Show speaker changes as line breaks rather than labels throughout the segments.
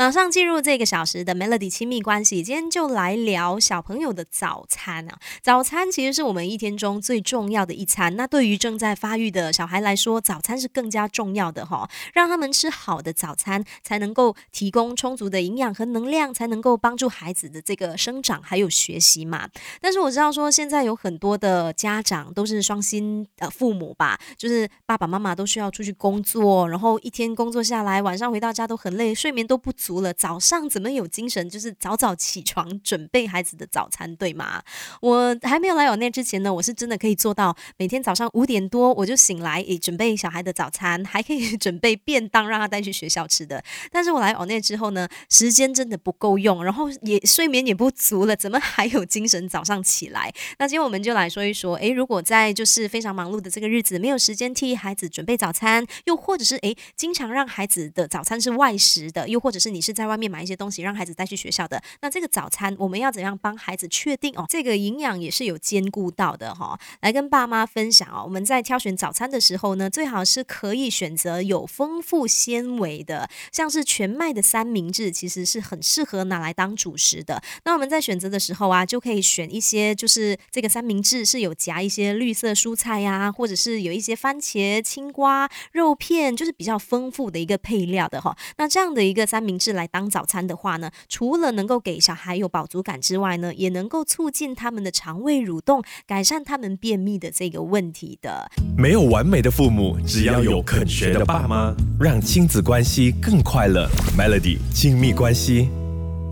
马上进入这个小时的 Melody 亲密关系，今天就来聊小朋友的早餐啊。早餐其实是我们一天中最重要的一餐，那对于正在发育的小孩来说，早餐是更加重要的哈。让他们吃好的早餐，才能够提供充足的营养和能量，才能够帮助孩子的这个生长还有学习嘛。但是我知道说，现在有很多的家长都是双薪呃父母吧，就是爸爸妈妈都需要出去工作，然后一天工作下来，晚上回到家都很累，睡眠都不足。足了，早上怎么有精神？就是早早起床准备孩子的早餐，对吗？我还没有来有那之前呢，我是真的可以做到每天早上五点多我就醒来，诶，准备小孩的早餐，还可以 准备便当让他带去学校吃的。但是我来 o n 之后呢，时间真的不够用，然后也睡眠也不足了，怎么还有精神早上起来？那今天我们就来说一说，诶，如果在就是非常忙碌的这个日子，没有时间替孩子准备早餐，又或者是诶，经常让孩子的早餐是外食的，又或者是你。你是在外面买一些东西让孩子带去学校的，那这个早餐我们要怎样帮孩子确定哦？这个营养也是有兼顾到的哈。来跟爸妈分享哦，我们在挑选早餐的时候呢，最好是可以选择有丰富纤维的，像是全麦的三明治，其实是很适合拿来当主食的。那我们在选择的时候啊，就可以选一些就是这个三明治是有夹一些绿色蔬菜呀，或者是有一些番茄、青瓜、肉片，就是比较丰富的一个配料的哈。那这样的一个三明治。是来当早餐的话呢，除了能够给小孩有饱足感之外呢，也能够促进他们的肠胃蠕动，改善他们便秘的这个问题的。
没有完美的父母，只要有肯学的爸妈，让亲子关系更快乐。Melody 亲密关系。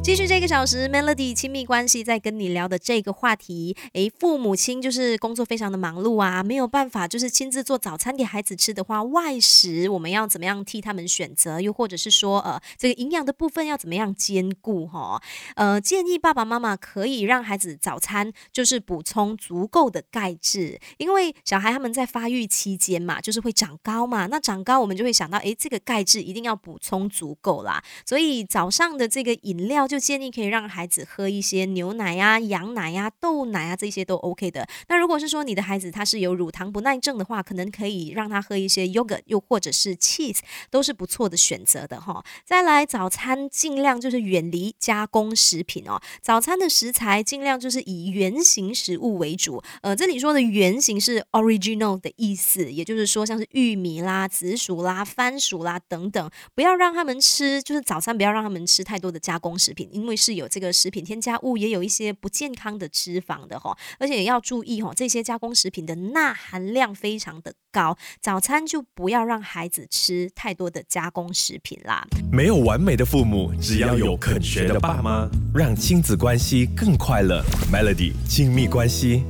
继续这个小时，Melody 亲密关系在跟你聊的这个话题，诶，父母亲就是工作非常的忙碌啊，没有办法就是亲自做早餐给孩子吃的话，外食我们要怎么样替他们选择？又或者是说，呃，这个营养的部分要怎么样兼顾？哈，呃，建议爸爸妈妈可以让孩子早餐就是补充足够的钙质，因为小孩他们在发育期间嘛，就是会长高嘛，那长高我们就会想到，诶，这个钙质一定要补充足够啦，所以早上的这个饮料就。就建议可以让孩子喝一些牛奶呀、羊奶呀、豆奶啊，这些都 OK 的。那如果是说你的孩子他是有乳糖不耐症的话，可能可以让他喝一些 yogurt，又或者是 cheese，都是不错的选择的哈。再来早餐尽量就是远离加工食品哦，早餐的食材尽量就是以原形食物为主。呃，这里说的原形是 original 的意思，也就是说像是玉米啦、紫薯啦、番薯啦等等，不要让他们吃，就是早餐不要让他们吃太多的加工食品。因为是有这个食品添加物，也有一些不健康的脂肪的哈，而且也要注意哈，这些加工食品的钠含量非常的高，早餐就不要让孩子吃太多的加工食品啦。
没有完美的父母，只要有肯学的爸妈，让亲子关系更快乐。Melody 亲密关系。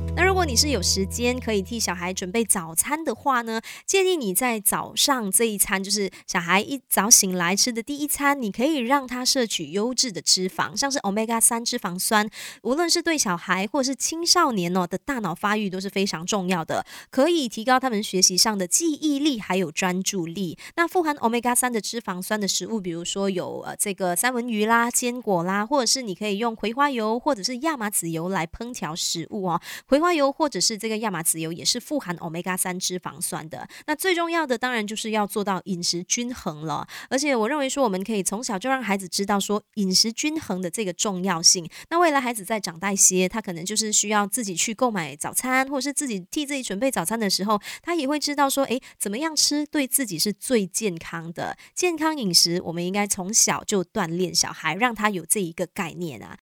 你是有时间可以替小孩准备早餐的话呢，建议你在早上这一餐，就是小孩一早醒来吃的第一餐，你可以让他摄取优质的脂肪，像是 omega 三脂肪酸，无论是对小孩或是青少年哦的大脑发育都是非常重要的，可以提高他们学习上的记忆力还有专注力。那富含 omega 三的脂肪酸的食物，比如说有呃这个三文鱼啦、坚果啦，或者是你可以用葵花油或者是亚麻籽油来烹调食物哦，葵花。油或者是这个亚麻籽油也是富含 omega 三脂肪酸的。那最重要的当然就是要做到饮食均衡了。而且我认为说我们可以从小就让孩子知道说饮食均衡的这个重要性。那未来孩子在长大一些，他可能就是需要自己去购买早餐，或者是自己替自己准备早餐的时候，他也会知道说，诶，怎么样吃对自己是最健康的。健康饮食，我们应该从小就锻炼小孩，让他有这一个概念啊。